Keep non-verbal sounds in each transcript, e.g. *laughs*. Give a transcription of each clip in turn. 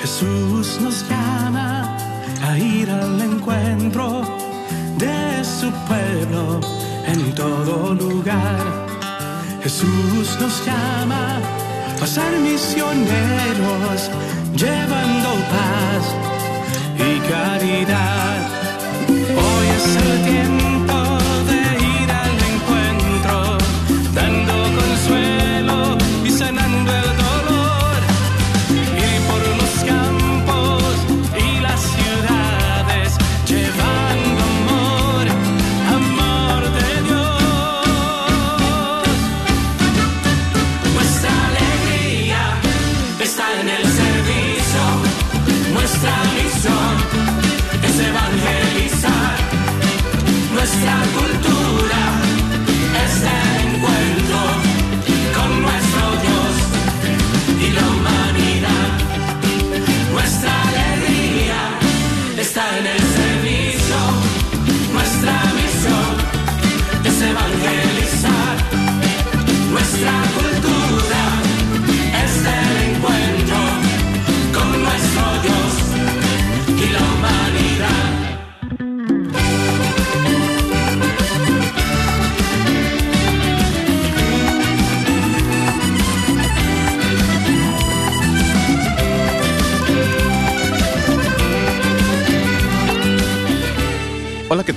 Jesús nos llama a ir al encuentro de su pueblo en todo lugar. Jesús nos llama a ser misioneros llevando paz y caridad. Hoy es el tiempo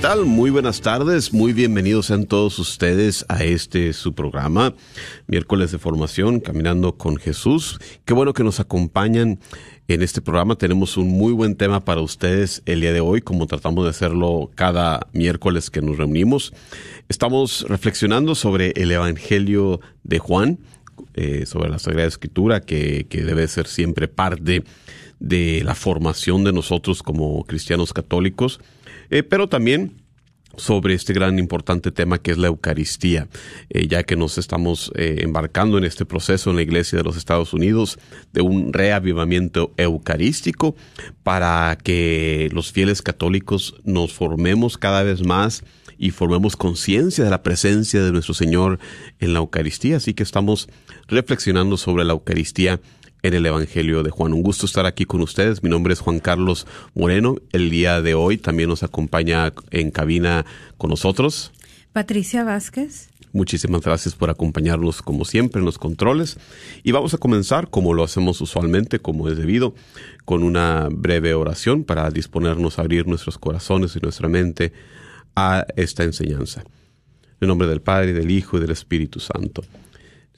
tal? Muy buenas tardes, muy bienvenidos sean todos ustedes a este su programa, miércoles de formación, Caminando con Jesús. Qué bueno que nos acompañan en este programa. Tenemos un muy buen tema para ustedes el día de hoy, como tratamos de hacerlo cada miércoles que nos reunimos. Estamos reflexionando sobre el Evangelio de Juan, eh, sobre la Sagrada Escritura, que, que debe ser siempre parte de la formación de nosotros como cristianos católicos, eh, pero también sobre este gran importante tema que es la Eucaristía, eh, ya que nos estamos eh, embarcando en este proceso en la Iglesia de los Estados Unidos de un reavivamiento eucarístico para que los fieles católicos nos formemos cada vez más y formemos conciencia de la presencia de nuestro Señor en la Eucaristía. Así que estamos reflexionando sobre la Eucaristía en el Evangelio de Juan. Un gusto estar aquí con ustedes. Mi nombre es Juan Carlos Moreno. El día de hoy también nos acompaña en cabina con nosotros. Patricia Vázquez. Muchísimas gracias por acompañarnos como siempre en los controles. Y vamos a comenzar, como lo hacemos usualmente, como es debido, con una breve oración para disponernos a abrir nuestros corazones y nuestra mente a esta enseñanza. En nombre del Padre, del Hijo y del Espíritu Santo.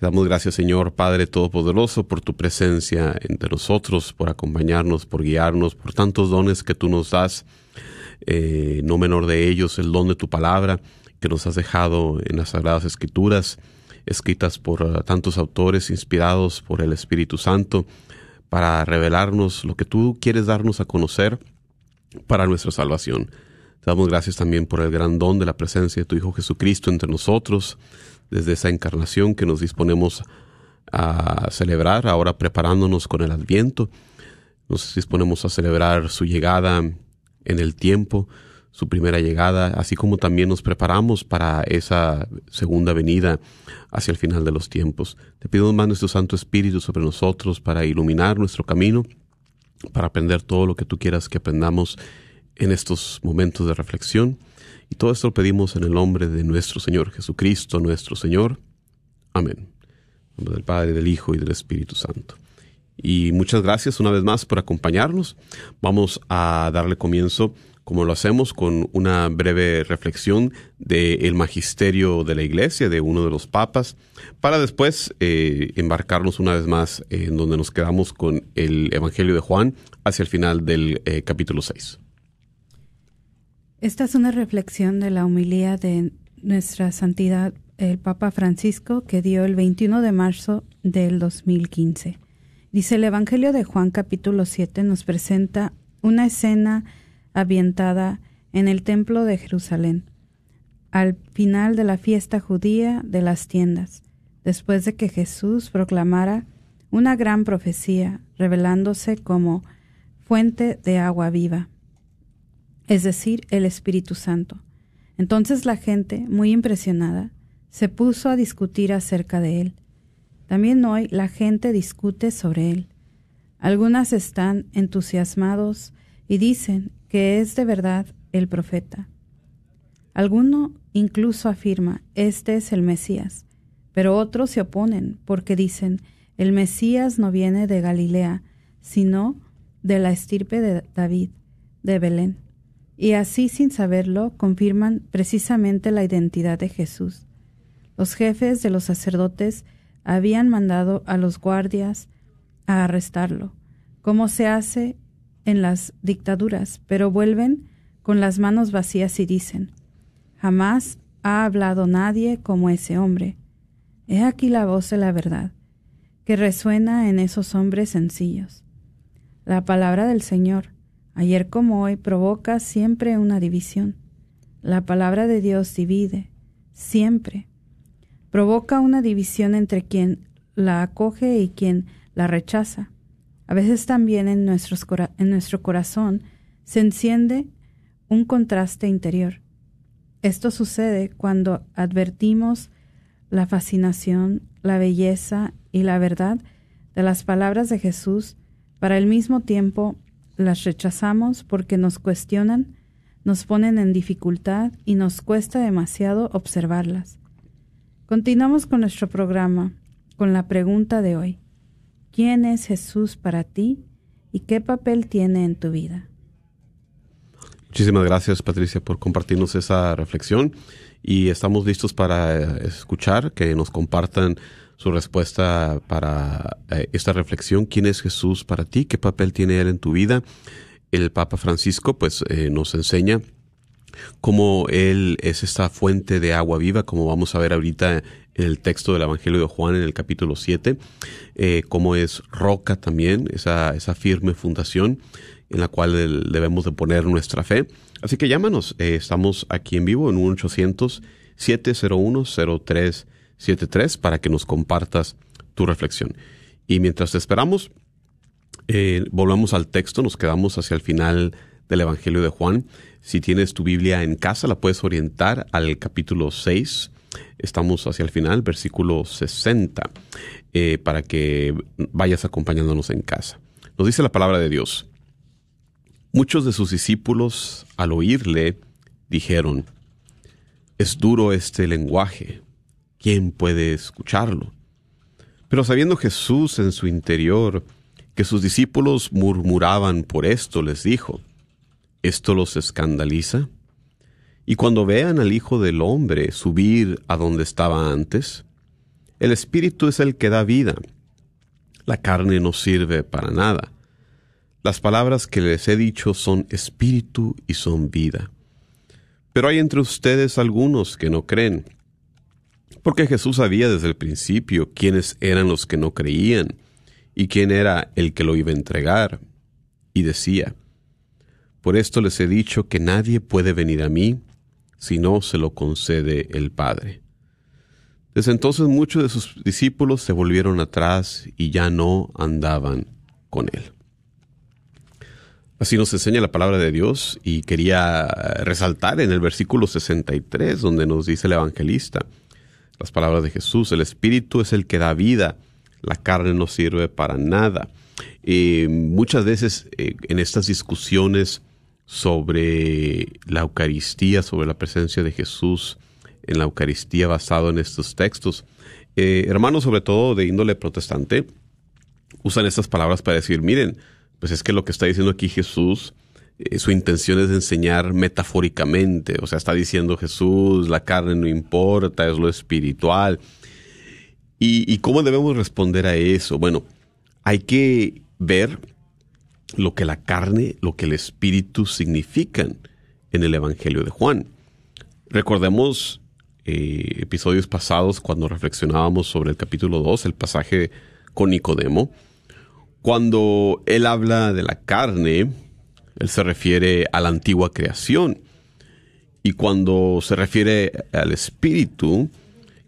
Damos gracias, Señor Padre Todopoderoso, por tu presencia entre nosotros, por acompañarnos, por guiarnos, por tantos dones que tú nos das. Eh, no menor de ellos, el don de tu palabra que nos has dejado en las Sagradas Escrituras, escritas por uh, tantos autores inspirados por el Espíritu Santo, para revelarnos lo que tú quieres darnos a conocer para nuestra salvación. Te damos gracias también por el gran don de la presencia de tu Hijo Jesucristo entre nosotros, desde esa encarnación que nos disponemos a celebrar, ahora preparándonos con el adviento. Nos disponemos a celebrar su llegada en el tiempo, su primera llegada, así como también nos preparamos para esa segunda venida hacia el final de los tiempos. Te pido más nuestro Santo Espíritu sobre nosotros para iluminar nuestro camino, para aprender todo lo que tú quieras que aprendamos en estos momentos de reflexión. Y todo esto lo pedimos en el nombre de nuestro Señor Jesucristo, nuestro Señor. Amén. En nombre del Padre, del Hijo y del Espíritu Santo. Y muchas gracias una vez más por acompañarnos. Vamos a darle comienzo, como lo hacemos, con una breve reflexión del magisterio de la Iglesia, de uno de los papas, para después eh, embarcarnos una vez más en donde nos quedamos con el Evangelio de Juan hacia el final del eh, capítulo 6. Esta es una reflexión de la humilía de nuestra santidad el Papa Francisco que dio el 21 de marzo del 2015. Dice el Evangelio de Juan capítulo 7 nos presenta una escena ambientada en el templo de Jerusalén, al final de la fiesta judía de las tiendas, después de que Jesús proclamara una gran profecía, revelándose como fuente de agua viva, es decir, el Espíritu Santo. Entonces la gente, muy impresionada, se puso a discutir acerca de él. También hoy la gente discute sobre él. Algunas están entusiasmados y dicen que es de verdad el profeta. Alguno incluso afirma, este es el Mesías, pero otros se oponen porque dicen, el Mesías no viene de Galilea, sino de la estirpe de David, de Belén. Y así sin saberlo confirman precisamente la identidad de Jesús. Los jefes de los sacerdotes habían mandado a los guardias a arrestarlo, como se hace en las dictaduras, pero vuelven con las manos vacías y dicen, jamás ha hablado nadie como ese hombre. He aquí la voz de la verdad, que resuena en esos hombres sencillos. La palabra del Señor, ayer como hoy, provoca siempre una división. La palabra de Dios divide, siempre. Provoca una división entre quien la acoge y quien la rechaza. A veces también en, nuestro corazón se enciende un contraste interior. Esto sucede cuando advertimos la fascinación, la belleza y la verdad de las palabras de Jesús, para el mismo tiempo las rechazamos porque nos cuestionan, nos ponen en dificultad y nos cuesta demasiado observarlas. Continuamos con nuestro programa con la pregunta de hoy. ¿Quién es Jesús para ti y qué papel tiene en tu vida? Muchísimas gracias Patricia por compartirnos esa reflexión y estamos listos para escuchar que nos compartan su respuesta para eh, esta reflexión. ¿Quién es Jesús para ti? ¿Qué papel tiene Él en tu vida? El Papa Francisco pues eh, nos enseña cómo Él es esta fuente de agua viva, como vamos a ver ahorita en el texto del Evangelio de Juan en el capítulo 7, eh, cómo es roca también, esa, esa firme fundación en la cual debemos de poner nuestra fe. Así que llámanos, estamos aquí en vivo en 1-800-701-0373 para que nos compartas tu reflexión. Y mientras te esperamos, eh, volvemos al texto, nos quedamos hacia el final del Evangelio de Juan. Si tienes tu Biblia en casa, la puedes orientar al capítulo 6. Estamos hacia el final, versículo 60, eh, para que vayas acompañándonos en casa. Nos dice la palabra de Dios. Muchos de sus discípulos, al oírle, dijeron, Es duro este lenguaje, ¿quién puede escucharlo? Pero sabiendo Jesús en su interior que sus discípulos murmuraban por esto, les dijo, ¿esto los escandaliza? Y cuando vean al Hijo del Hombre subir a donde estaba antes, el Espíritu es el que da vida, la carne no sirve para nada. Las palabras que les he dicho son espíritu y son vida. Pero hay entre ustedes algunos que no creen. Porque Jesús sabía desde el principio quiénes eran los que no creían y quién era el que lo iba a entregar. Y decía, Por esto les he dicho que nadie puede venir a mí si no se lo concede el Padre. Desde entonces muchos de sus discípulos se volvieron atrás y ya no andaban con él. Así nos enseña la palabra de Dios y quería resaltar en el versículo 63 donde nos dice el evangelista las palabras de Jesús, el Espíritu es el que da vida, la carne no sirve para nada. Eh, muchas veces eh, en estas discusiones sobre la Eucaristía, sobre la presencia de Jesús en la Eucaristía basado en estos textos, eh, hermanos sobre todo de índole protestante, usan estas palabras para decir, miren, pues es que lo que está diciendo aquí Jesús, eh, su intención es enseñar metafóricamente, o sea, está diciendo Jesús, la carne no importa, es lo espiritual. ¿Y, cómo debemos responder a eso? Bueno, hay que ver lo que la carne, lo que el espíritu significan en el Evangelio de Juan. Recordemos eh, episodios pasados cuando reflexionábamos sobre el capítulo 2, el pasaje con Nicodemo cuando él habla de la carne, él se refiere a la antigua creación. Y cuando se refiere al espíritu,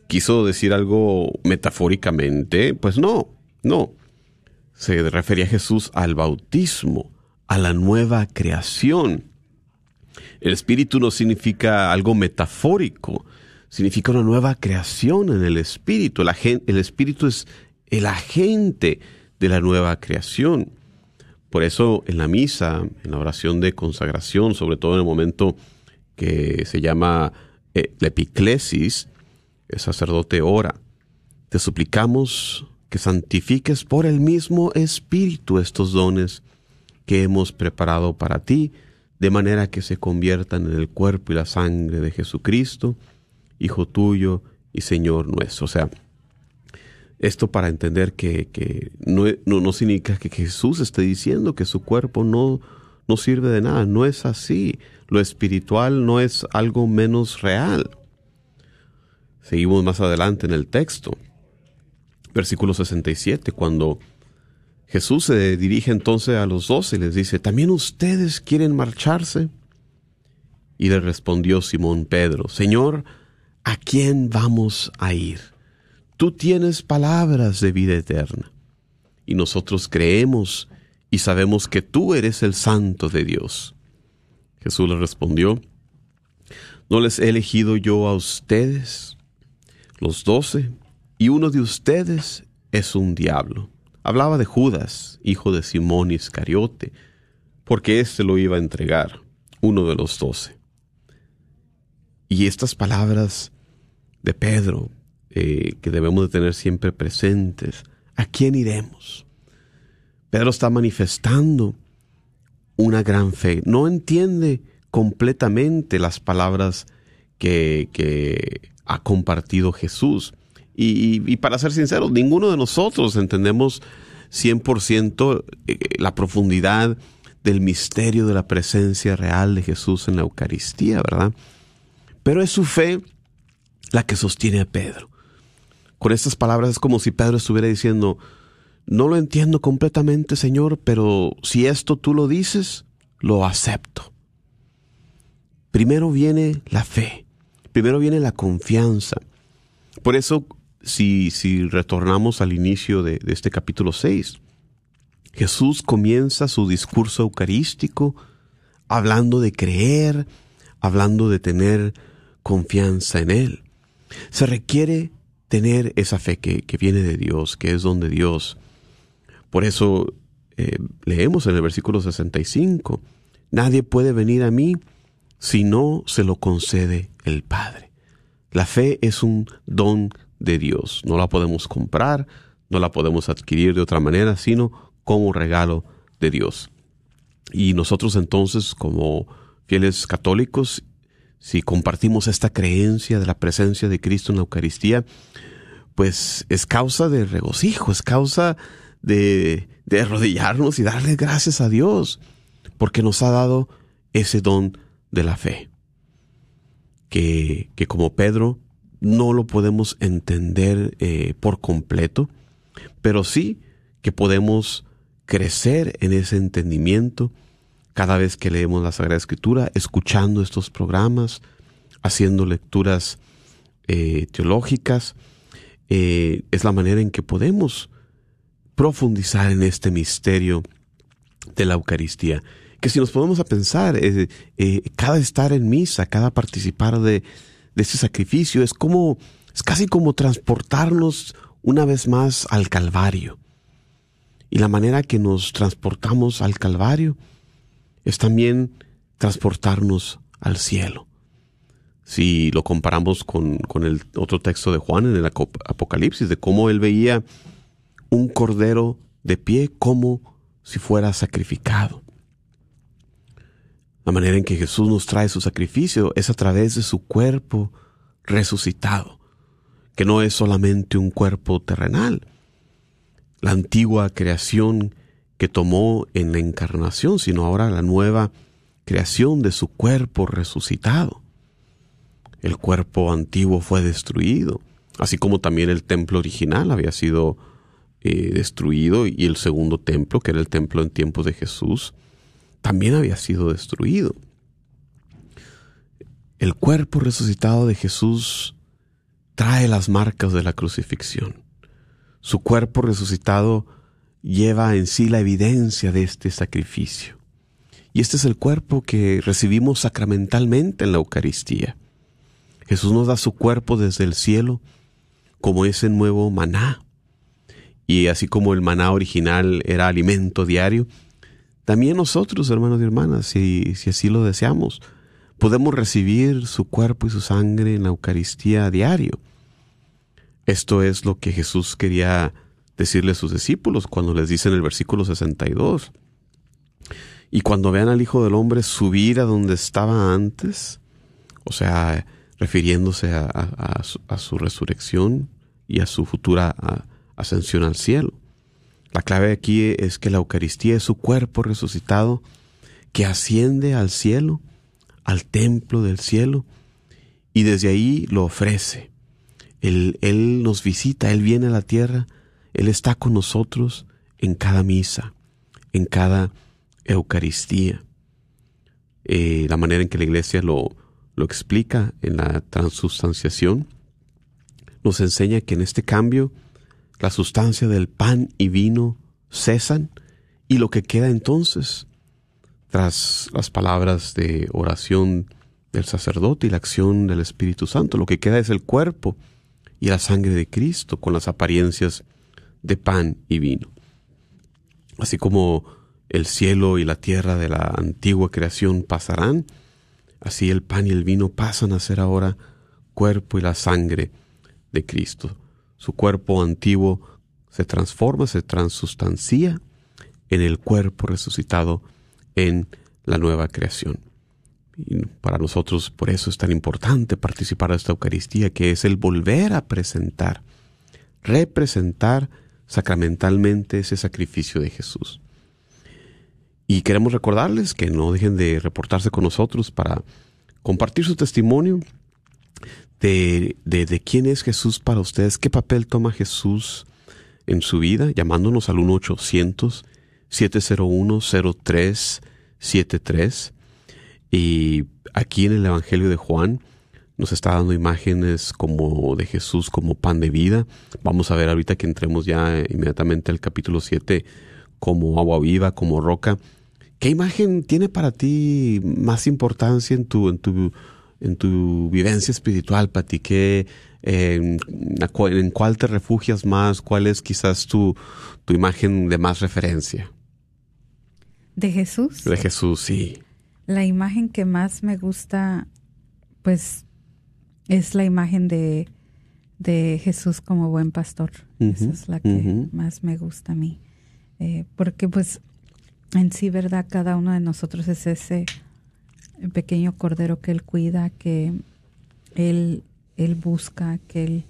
quiso decir algo metafóricamente, pues no, no. Se refería a Jesús al bautismo, a la nueva creación. El espíritu no significa algo metafórico, significa una nueva creación en el espíritu. El, el espíritu es el agente de la nueva creación. Por eso en la misa, en la oración de consagración, sobre todo en el momento que se llama eh, la epiclesis, el sacerdote ora, te suplicamos que santifiques por el mismo Espíritu estos dones que hemos preparado para ti, de manera que se conviertan en el cuerpo y la sangre de Jesucristo, Hijo tuyo y Señor nuestro. O sea, esto para entender que, no, no, significa que Jesús esté diciendo que su cuerpo no, no sirve de nada, no es así. Lo espiritual no es algo menos real. Seguimos más adelante en el texto, versículo 67, cuando Jesús se dirige entonces a los doce y les dice, ¿también ustedes quieren marcharse? Y le respondió Simón Pedro, Señor, ¿a quién vamos a ir? Tú tienes palabras de vida eterna. Y nosotros creemos y sabemos que tú eres el santo de Dios. Jesús le respondió, ¿no les he elegido yo a ustedes, los doce, y uno de ustedes es un diablo? Hablaba de Judas, hijo de Simón Iscariote, porque éste lo iba a entregar, uno de los doce. Y estas palabras de Pedro eh, que debemos de tener siempre presentes. ¿A quién iremos? Pedro está manifestando una gran fe. No entiende completamente las palabras que, ha compartido Jesús. Y, para ser sinceros, ninguno de nosotros entendemos 100% eh, la profundidad del misterio de la presencia real de Jesús en la Eucaristía, ¿verdad? Pero es su fe la que sostiene a Pedro con estas palabras es como si Pedro estuviera diciendo, no lo entiendo completamente, Señor, pero si esto tú lo dices, lo acepto. Primero viene la fe, primero viene la confianza. Por eso, si, si retornamos al inicio de, este capítulo 6, Jesús comienza su discurso eucarístico hablando de creer, hablando de tener confianza en Él. Se requiere tener esa fe que, viene de Dios, que es donde Dios. Por eso eh, leemos en el versículo 65, nadie puede venir a mí si no se lo concede el Padre. La fe es un don de Dios, no la podemos comprar, no la podemos adquirir de otra manera, sino como regalo de Dios. Y nosotros entonces, como fieles católicos, si compartimos esta creencia de la presencia de Cristo en la Eucaristía, pues es causa de regocijo, es causa de, de arrodillarnos y darle gracias a Dios, porque nos ha dado ese don de la fe, que, que como Pedro no lo podemos entender eh, por completo, pero sí que podemos crecer en ese entendimiento cada vez que leemos la Sagrada Escritura, escuchando estos programas, haciendo lecturas eh, teológicas, eh, es la manera en que podemos profundizar en este misterio de la Eucaristía. Que si nos podemos a pensar, eh, cada estar en misa, cada participar de, de ese sacrificio es como, es casi como transportarnos una vez más al Calvario. Y la manera que nos transportamos al Calvario es también transportarnos al cielo. Si lo comparamos con, el otro texto de Juan en el Apocalipsis, de cómo él veía un cordero de pie como si fuera sacrificado. La manera en que Jesús nos trae su sacrificio es a través de su cuerpo resucitado, que no es solamente un cuerpo terrenal. La antigua creación que tomó en la encarnación, sino ahora la nueva creación de su cuerpo resucitado. El cuerpo antiguo fue destruido, así como también el templo original había sido eh, destruido y el segundo templo, que era el templo en tiempos de Jesús, también había sido destruido. El cuerpo resucitado de Jesús trae las marcas de la crucifixión. Su cuerpo resucitado lleva en sí la evidencia de este sacrificio. Y este es el cuerpo que recibimos sacramentalmente en la Eucaristía. Jesús nos da su cuerpo desde el cielo como ese nuevo maná. Y así como el maná original era alimento diario, también nosotros, hermanos y hermanas, si, si así lo deseamos, podemos recibir su cuerpo y su sangre en la Eucaristía diario. Esto es lo que Jesús quería decirle a sus discípulos cuando les dice en el versículo 62. Y cuando vean al Hijo del Hombre subir a donde estaba antes, o sea, refiriéndose a, su, resurrección y a su futura ascensión al cielo. La clave aquí es que la Eucaristía es su cuerpo resucitado que asciende al cielo, al templo del cielo, y desde ahí lo ofrece. Él, él nos visita, Él viene a la tierra, Él está con nosotros en cada misa, en cada Eucaristía. Eh, la manera en que la iglesia lo, lo explica en la transustanciación, nos enseña que en este cambio la sustancia del pan y vino cesan y lo que queda entonces, tras las palabras de oración del sacerdote y la acción del Espíritu Santo, lo que queda es el cuerpo y la sangre de Cristo con las apariencias de pan y vino. Así como el cielo y la tierra de la antigua creación pasarán, así el pan y el vino pasan a ser ahora cuerpo y la sangre de Cristo. Su cuerpo antiguo se transforma, se transustancia en el cuerpo resucitado en la nueva creación. Y para nosotros por eso es tan importante participar de esta Eucaristía, que es el volver a presentar, representar sacramentalmente ese sacrificio de Jesús. Y queremos recordarles que no dejen de reportarse con nosotros para compartir su testimonio de, de, quién es Jesús para ustedes, qué papel toma Jesús en su vida, llamándonos al 1-800-701-0373. Y aquí en el Evangelio de Juan nos está dando imágenes como de Jesús como pan de vida. Vamos a ver ahorita que entremos ya inmediatamente al capítulo 7 como agua viva, como roca. ¿Qué imagen tiene para ti más importancia en tu, en tu, en tu vivencia espiritual, Pati? ¿Qué, eh, ¿En cuál te refugias más? ¿Cuál es quizás tu, tu imagen de más referencia? ¿De Jesús? De Jesús, sí. La imagen que más me gusta, pues, es la imagen de, de Jesús como buen pastor. Esa es la que más me gusta a mí. Eh, porque pues en sí, ¿verdad? Cada uno de nosotros es ese pequeño cordero que él cuida, que él, él busca, que él,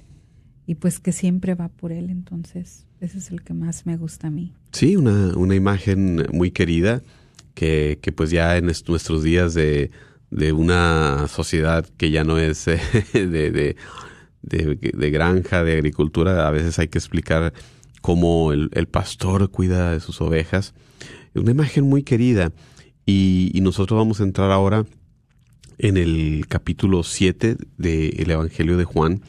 y pues que siempre va por él. Entonces, ese es el que más me gusta a mí. Sí, una, una imagen muy querida que, que pues ya en nuestros días de, de una sociedad que ya no es *laughs* de, de, de, granja, de agricultura, a veces hay que explicar cómo el, pastor cuida de sus ovejas. Una imagen muy querida y, nosotros vamos a entrar ahora en el capítulo 7 del Evangelio de Juan,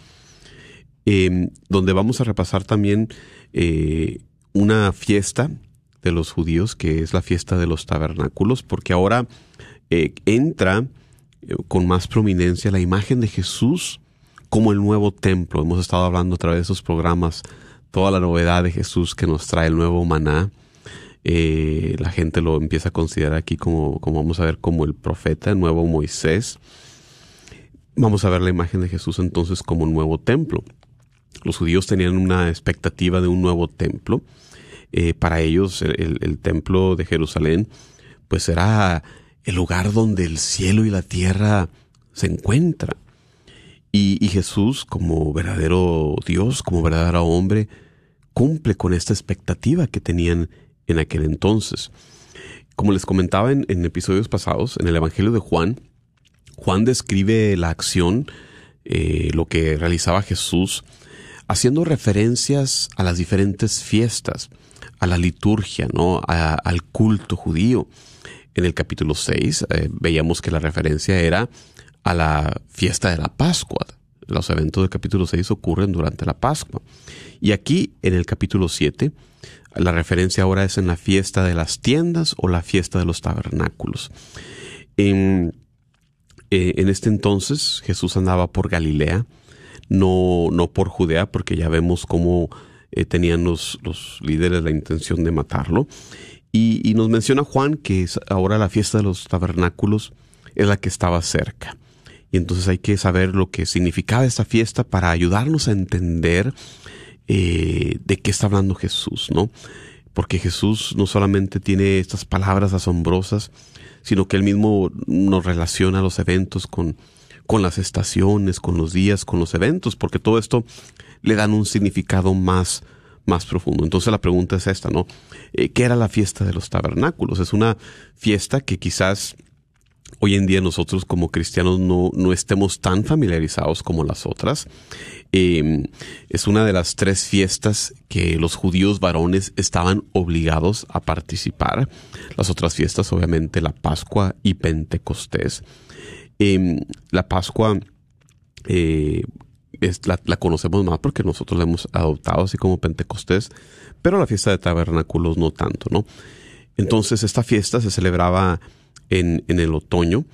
em, donde vamos a repasar también eh, una fiesta de los judíos, que es la fiesta de los tabernáculos, porque ahora eh, entra eh, con más prominencia la imagen de Jesús como el nuevo templo. Hemos estado hablando a través de esos programas toda la novedad de Jesús que nos trae el nuevo maná. Eh, la gente lo empieza a considerar aquí como, como vamos a ver, como el profeta, el nuevo Moisés. Vamos a ver la imagen de Jesús entonces como un nuevo templo. Los judíos tenían una expectativa de un nuevo templo. Para ellos el, templo de Jerusalén pues era el lugar donde el cielo y la tierra se encuentran. Y, Jesús, como verdadero Dios, como verdadero hombre, cumple con esta expectativa que tenían en aquel entonces. Como les comentaba en, episodios pasados, en el Evangelio de Juan, Juan describe la acción, eh, lo que realizaba Jesús, haciendo referencias a las diferentes fiestas, a la liturgia, ¿no? al culto judío. En el capítulo 6 eh, veíamos que la referencia era a la fiesta de la Pascua, los eventos del capítulo 6 ocurren durante la Pascua. Y aquí, en el capítulo 7, la referencia ahora es en la fiesta de las tiendas o la fiesta de los tabernáculos. En, eh, este entonces Jesús andaba por Galilea, no, no por Judea, porque ya vemos cómo eh, tenían los, los, líderes la intención de matarlo. Y, nos menciona Juan que ahora la fiesta de los tabernáculos es la que estaba cerca. Y entonces hay que saber lo que significaba esta fiesta para ayudarnos a entender eh, de qué está hablando Jesús, ¿no? Porque Jesús no solamente tiene estas palabras asombrosas, sino que él mismo nos relaciona los eventos con, con las estaciones, con los días, con los eventos, porque todo esto le dan un significado más, más profundo. Entonces la pregunta es esta, ¿no? Eh, ¿Qué era la fiesta de los tabernáculos? Es una fiesta que quizás hoy en día nosotros como cristianos no, no estemos tan familiarizados como las otras. Eh, es una de las tres fiestas que los judíos varones estaban obligados a participar. Las otras fiestas, obviamente, la Pascua y Pentecostés. Eh, la Pascua eh, la, conocemos más porque nosotros la hemos adoptado así como Pentecostés, pero la fiesta de tabernáculos no tanto, ¿no? Entonces esta fiesta se celebraba en, en el otoño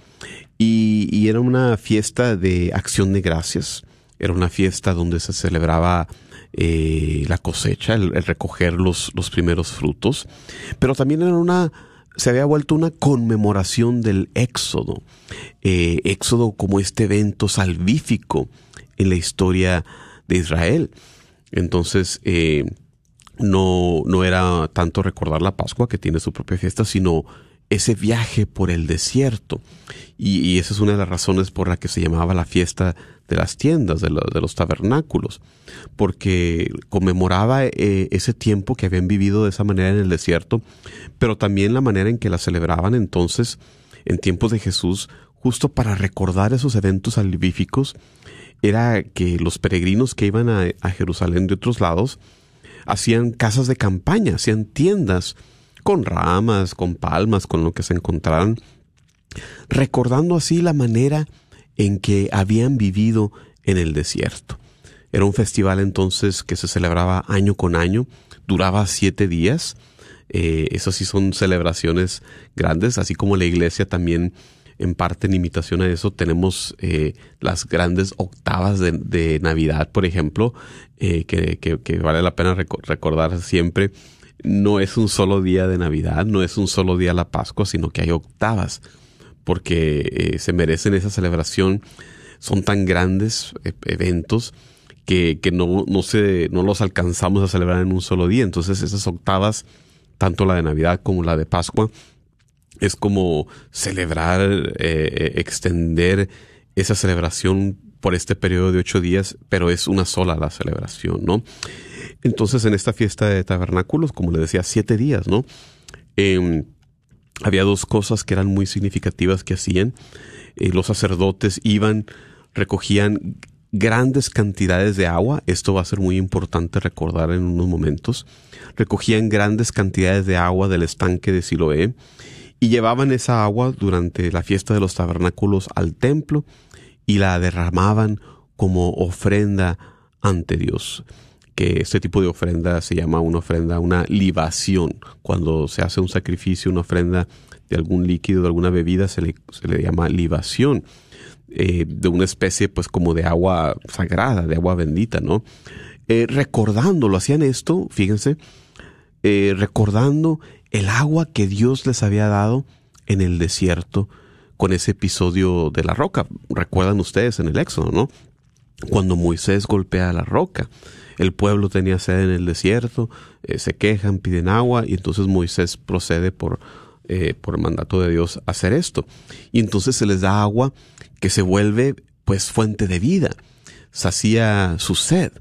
y, era una fiesta de acción de gracias, era una fiesta donde se celebraba eh, la cosecha, el, el, recoger los, los primeros frutos, pero también era una se había vuelto una conmemoración del éxodo, eh, éxodo como este evento salvífico en la historia de Israel. Entonces, eh, no, no era tanto recordar la Pascua, que tiene su propia fiesta, sino ese viaje por el desierto. Y, esa es una de las razones por la que se llamaba la fiesta de las tiendas, de los tabernáculos, porque conmemoraba eh, ese tiempo que habían vivido de esa manera en el desierto, pero también la manera en que la celebraban entonces en tiempos de Jesús, justo para recordar esos eventos salvíficos, era que los peregrinos que iban a, Jerusalén de otros lados hacían casas de campaña, hacían tiendas, con ramas, con palmas, con lo que se encontraran, recordando así la manera en que habían vivido en el desierto. Era un festival entonces que se celebraba año con año, duraba siete días. Eh, eso sí son celebraciones grandes, así como la iglesia también en parte en imitación a eso tenemos eh, las grandes octavas de, Navidad, por ejemplo, eh, que, vale la pena recordar siempre no es un solo día de Navidad, no es un solo día la Pascua, sino que hay octavas, porque eh, se merecen esa celebración. Son tan grandes eventos que, que no, no, se, no los alcanzamos a celebrar en un solo día. Entonces esas octavas, tanto la de Navidad como la de Pascua, es como celebrar, eh, extender esa celebración por este periodo de ocho días, pero es una sola la celebración, ¿no? Entonces, en esta fiesta de tabernáculos, como le decía, siete días, ¿no? Eh, había dos cosas que eran muy significativas que hacían. Eh, los sacerdotes iban, recogían grandes cantidades de agua, esto va a ser muy importante recordar en unos momentos, recogían grandes cantidades de agua del estanque de Siloé y llevaban esa agua durante la fiesta de los tabernáculos al templo y la derramaban como ofrenda ante Dios que este tipo de ofrenda se llama una ofrenda, una libación. Cuando se hace un sacrificio, una ofrenda de algún líquido, de alguna bebida, se le, se le llama libación. Eh, de una especie pues como de agua sagrada, de agua bendita, ¿no? Eh, recordándolo, hacían esto, fíjense, eh, recordando el agua que Dios les había dado en el desierto con ese episodio de la roca. Recuerdan ustedes en el Éxodo, ¿no? Cuando Moisés golpea la roca el pueblo tenía sed en el desierto, eh, se quejan, piden agua y entonces Moisés procede por, eh, por mandato de Dios a hacer esto. Y entonces se les da agua que se vuelve pues fuente de vida, sacía su sed.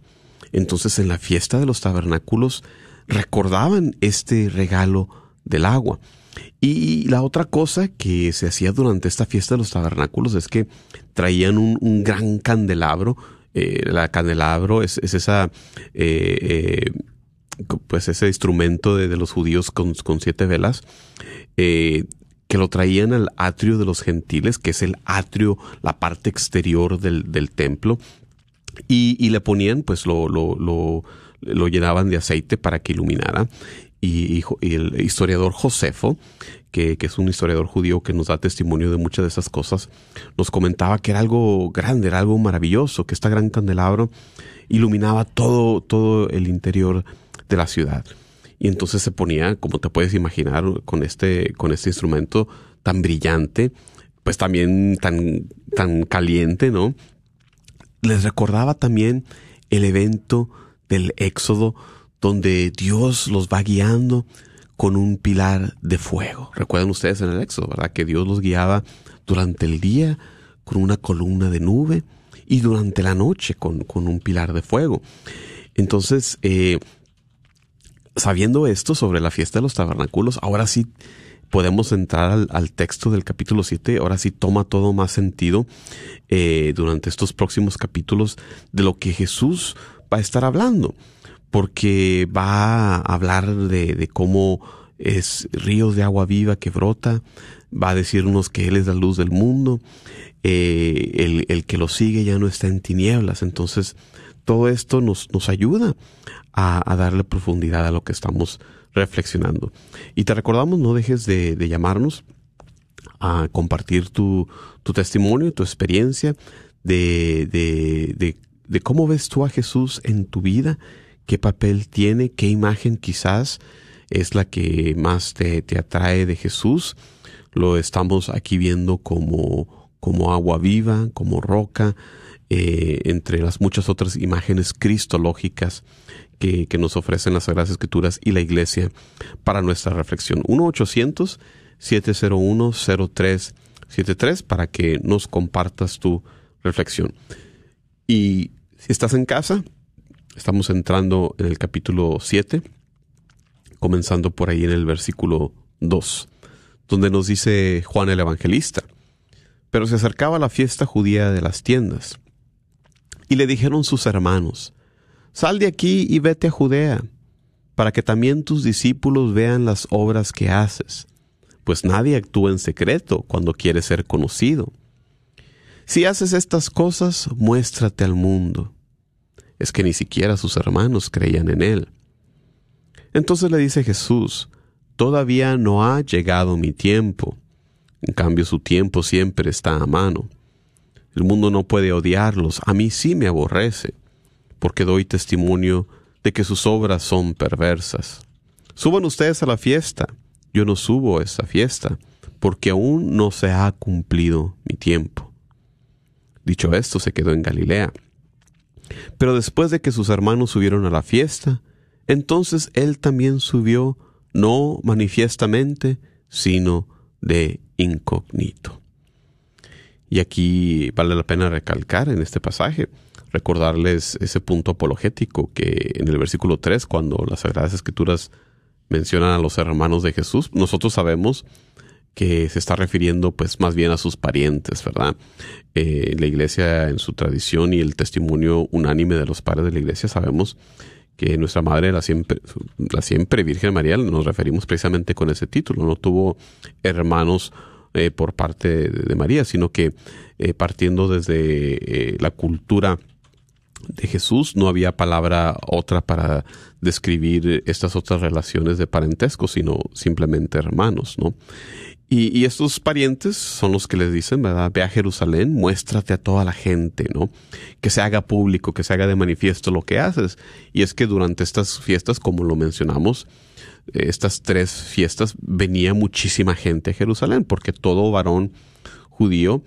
Entonces en la fiesta de los tabernáculos recordaban este regalo del agua. Y la otra cosa que se hacía durante esta fiesta de los tabernáculos es que traían un, gran candelabro eh, la candelabro es, es esa, eh, eh, pues ese instrumento de, de los judíos con, con, siete velas, eh, que lo traían al atrio de los gentiles, que es el atrio, la parte exterior del, del templo, y, y le ponían, pues lo, lo, lo, lo llenaban de aceite para que iluminara. Y, el historiador Josefo, que, que, es un historiador judío que nos da testimonio de muchas de esas cosas, nos comentaba que era algo grande, era algo maravilloso, que esta gran candelabro iluminaba todo, todo el interior de la ciudad. Y entonces se ponía, como te puedes imaginar, con este, con este instrumento tan brillante, pues también tan, tan caliente, ¿no? Les recordaba también el evento del Éxodo, donde Dios los va guiando con un pilar de fuego. Recuerdan ustedes en el Éxodo, ¿verdad? Que Dios los guiaba durante el día con una columna de nube y durante la noche con, con un pilar de fuego. Entonces, eh, sabiendo esto sobre la fiesta de los tabernáculos, ahora sí podemos entrar al, al, texto del capítulo 7, ahora sí toma todo más sentido eh, durante estos próximos capítulos de lo que Jesús va a estar hablando, porque va a hablar de, cómo es ríos de agua viva que brota, va a decirnos que Él es la luz del mundo, eh, el, el, que lo sigue ya no está en tinieblas, entonces todo esto nos, nos ayuda a, a darle profundidad a lo que estamos reflexionando. Y te recordamos, no dejes de, de llamarnos a compartir tu, tu, testimonio, tu experiencia de, de, de, de, cómo ves tú a Jesús en tu vida, qué papel tiene, qué imagen quizás es la que más te, te atrae de Jesús. Lo estamos aquí viendo como, como agua viva, como roca, eh, entre las muchas otras imágenes cristológicas que, que, nos ofrecen las Sagradas Escrituras y la Iglesia para nuestra reflexión. 1-800-701-0373 para que nos compartas tu reflexión. Y si estás en casa, estamos entrando en el capítulo 7, comenzando por ahí en el versículo 2, donde nos dice Juan el Evangelista. Pero se acercaba la fiesta judía de las tiendas y le dijeron sus hermanos, Sal de aquí y vete a Judea, para que también tus discípulos vean las obras que haces, pues nadie actúa en secreto cuando quiere ser conocido. Si haces estas cosas, muéstrate al mundo. Es que ni siquiera sus hermanos creían en él. Entonces le dice Jesús, Todavía no ha llegado mi tiempo. En cambio su tiempo siempre está a mano. El mundo no puede odiarlos, a mí sí me aborrece, porque doy testimonio de que sus obras son perversas. Suban ustedes a la fiesta, yo no subo a esa fiesta, porque aún no se ha cumplido mi tiempo. Dicho esto, se quedó en Galilea. Pero después de que sus hermanos subieron a la fiesta, entonces él también subió, no manifiestamente, sino de incógnito. Y aquí vale la pena recalcar en este pasaje, recordarles ese punto apologético que en el versículo 3, cuando las Sagradas Escrituras mencionan a los hermanos de Jesús, nosotros sabemos que se está refiriendo pues más bien a sus parientes, ¿verdad? Eh, la iglesia en su tradición y el testimonio unánime de los padres de la iglesia sabemos que nuestra madre, la siempre, la siempre Virgen María, nos referimos precisamente con ese título, no tuvo hermanos eh, por parte de, María, sino que eh, partiendo desde la cultura de Jesús no había palabra otra para describir estas otras relaciones de parentesco, sino simplemente hermanos, ¿no? Y, y, estos parientes son los que les dicen, ¿verdad? Ve a Jerusalén, muéstrate a toda la gente, ¿no? Que se haga público, que se haga de manifiesto lo que haces. Y es que durante estas fiestas, como lo mencionamos, estas tres fiestas venía muchísima gente a Jerusalén, porque todo varón judío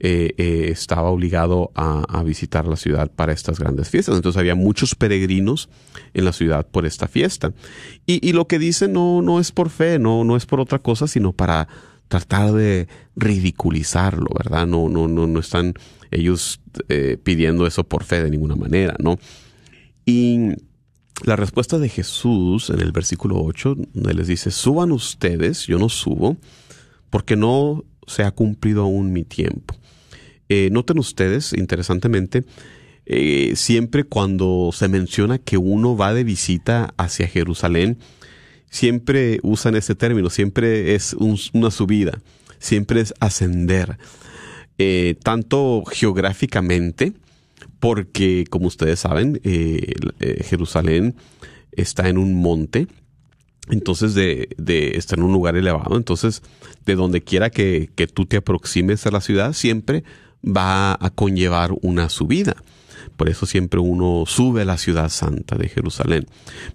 eh, eh, estaba obligado a, visitar la ciudad para estas grandes fiestas. Entonces había muchos peregrinos en la ciudad por esta fiesta. Y, y lo que dice no, no es por fe, no, no es por otra cosa, sino para tratar de ridiculizarlo, ¿verdad? No, no, no, no están ellos eh, pidiendo eso por fe de ninguna manera, ¿no? Y la respuesta de Jesús en el versículo 8, donde les dice, suban ustedes, yo no subo, porque no se ha cumplido aún mi tiempo. Eh, noten ustedes, interesantemente, eh, siempre cuando se menciona que uno va de visita hacia Jerusalén, siempre usan ese término, siempre es un, una subida, siempre es ascender, eh, tanto geográficamente porque como ustedes saben, Jerusalén está en un monte, entonces de, de, está en un lugar elevado, entonces de donde quiera que, que tú te aproximes a la ciudad, siempre va a conllevar una subida. Por eso siempre uno sube a la ciudad santa de Jerusalén.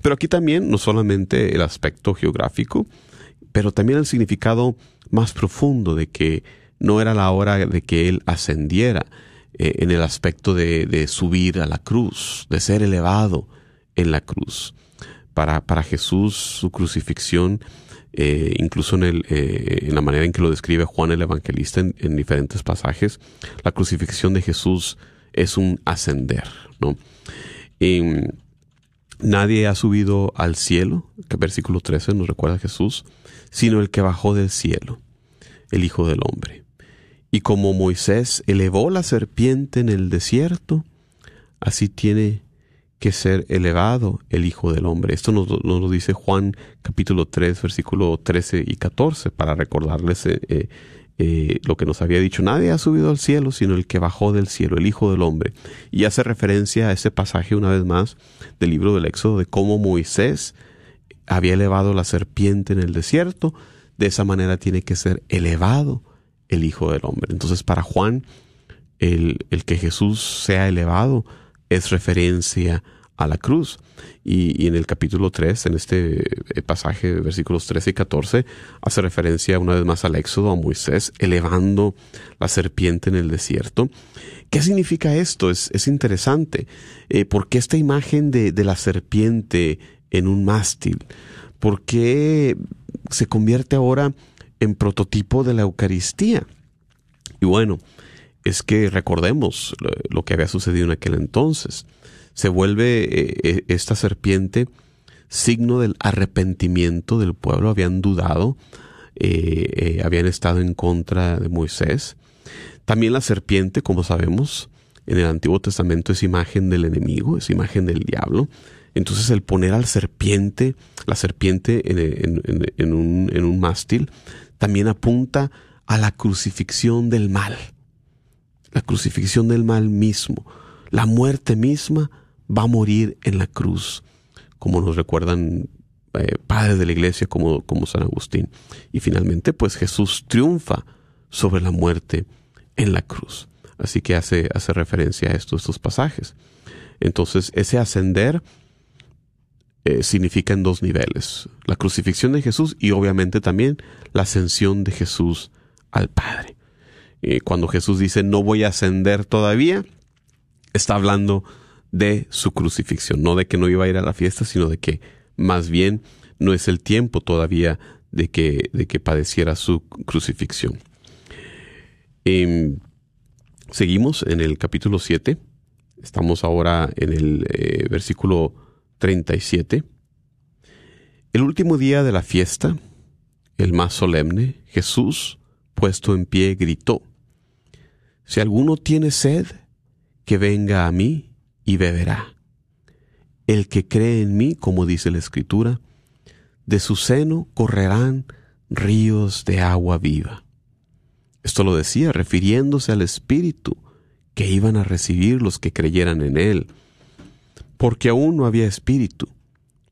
Pero aquí también no solamente el aspecto geográfico, pero también el significado más profundo de que no era la hora de que él ascendiera eh, en el aspecto de, de, subir a la cruz, de ser elevado en la cruz. Para, para Jesús su crucifixión, eh, incluso eh, en la manera en que lo describe Juan el Evangelista en, en diferentes pasajes, la crucifixión de Jesús es un ascender, ¿no? Y nadie ha subido al cielo, que versículo 13 nos recuerda Jesús, sino el que bajó del cielo, el Hijo del Hombre. Y como Moisés elevó la serpiente en el desierto, así tiene que ser elevado el Hijo del Hombre. Esto nos, lo dice Juan capítulo 3, versículo 13 y 14, para recordarles eh, eh, eh, lo que nos había dicho, nadie ha subido al cielo sino el que bajó del cielo, el Hijo del Hombre. Y hace referencia a ese pasaje una vez más del libro del Éxodo de cómo Moisés había elevado la serpiente en el desierto, de esa manera tiene que ser elevado el Hijo del Hombre. Entonces para Juan, el, el que Jesús sea elevado es referencia a la cruz. Y, en el capítulo 3, en este pasaje, versículos 13 y 14, hace referencia una vez más al éxodo, a Moisés elevando la serpiente en el desierto. ¿Qué significa esto? Es, es interesante. Eh, ¿Por qué esta imagen de, de la serpiente en un mástil? ¿Por qué se convierte ahora en prototipo de la Eucaristía? Y bueno, es que recordemos lo que había sucedido en aquel entonces se vuelve eh, esta serpiente signo del arrepentimiento del pueblo. Habían dudado, eh, eh, habían estado en contra de Moisés. También la serpiente, como sabemos, en el Antiguo Testamento es imagen del enemigo, es imagen del diablo. Entonces el poner al serpiente, la serpiente en un mástil, también apunta a la crucifixión del mal. La crucifixión del mal mismo. La muerte misma va a morir en la cruz, como nos recuerdan eh, padres de la iglesia como, como San Agustín. Y finalmente, pues Jesús triunfa sobre la muerte en la cruz. Así que hace, hace referencia a estos, estos pasajes. Entonces, ese ascender eh, significa en dos niveles. La crucifixión de Jesús y obviamente también la ascensión de Jesús al Padre. Eh, cuando Jesús dice no voy a ascender todavía, está hablando de su crucifixión, no de que no iba a ir a la fiesta, sino de que más bien no es el tiempo todavía de que, de que padeciera su crucifixión. Eh, seguimos en el capítulo 7, estamos ahora en el eh, versículo 37. El último día de la fiesta, el más solemne, Jesús, puesto en pie, gritó, Si alguno tiene sed, que venga a mí y beberá. El que cree en mí, como dice la Escritura, de su seno correrán ríos de agua viva. Esto lo decía refiriéndose al Espíritu que iban a recibir los que creyeran en Él, porque aún no había Espíritu,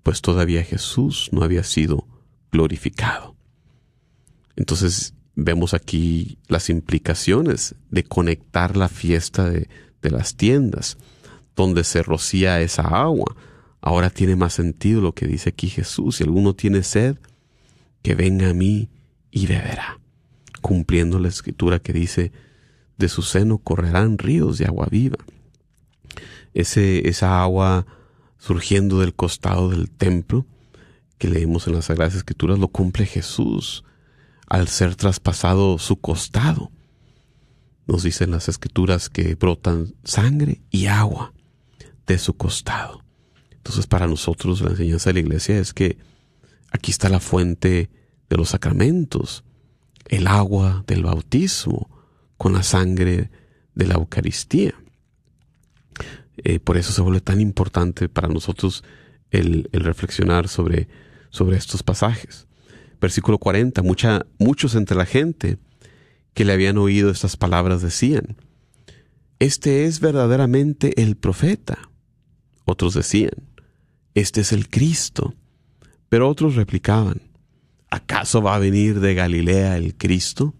pues todavía Jesús no había sido glorificado. Entonces vemos aquí las implicaciones de conectar la fiesta de, de las tiendas donde se rocía esa agua. Ahora tiene más sentido lo que dice aquí Jesús. Si alguno tiene sed, que venga a mí y beberá. Cumpliendo la escritura que dice, de su seno correrán ríos de agua viva. Ese, esa agua surgiendo del costado del templo que leemos en las Sagradas Escrituras lo cumple Jesús al ser traspasado su costado. Nos dicen las Escrituras que brotan sangre y agua de su costado. Entonces para nosotros la enseñanza de la iglesia es que aquí está la fuente de los sacramentos, el agua del bautismo con la sangre de la Eucaristía. Eh, por eso se vuelve tan importante para nosotros el, el reflexionar sobre, sobre estos pasajes. Versículo 40, mucha, muchos entre la gente que le habían oído estas palabras decían, este es verdaderamente el profeta. Otros decían, este es el Cristo. Pero otros replicaban, ¿acaso va a venir de Galilea el Cristo?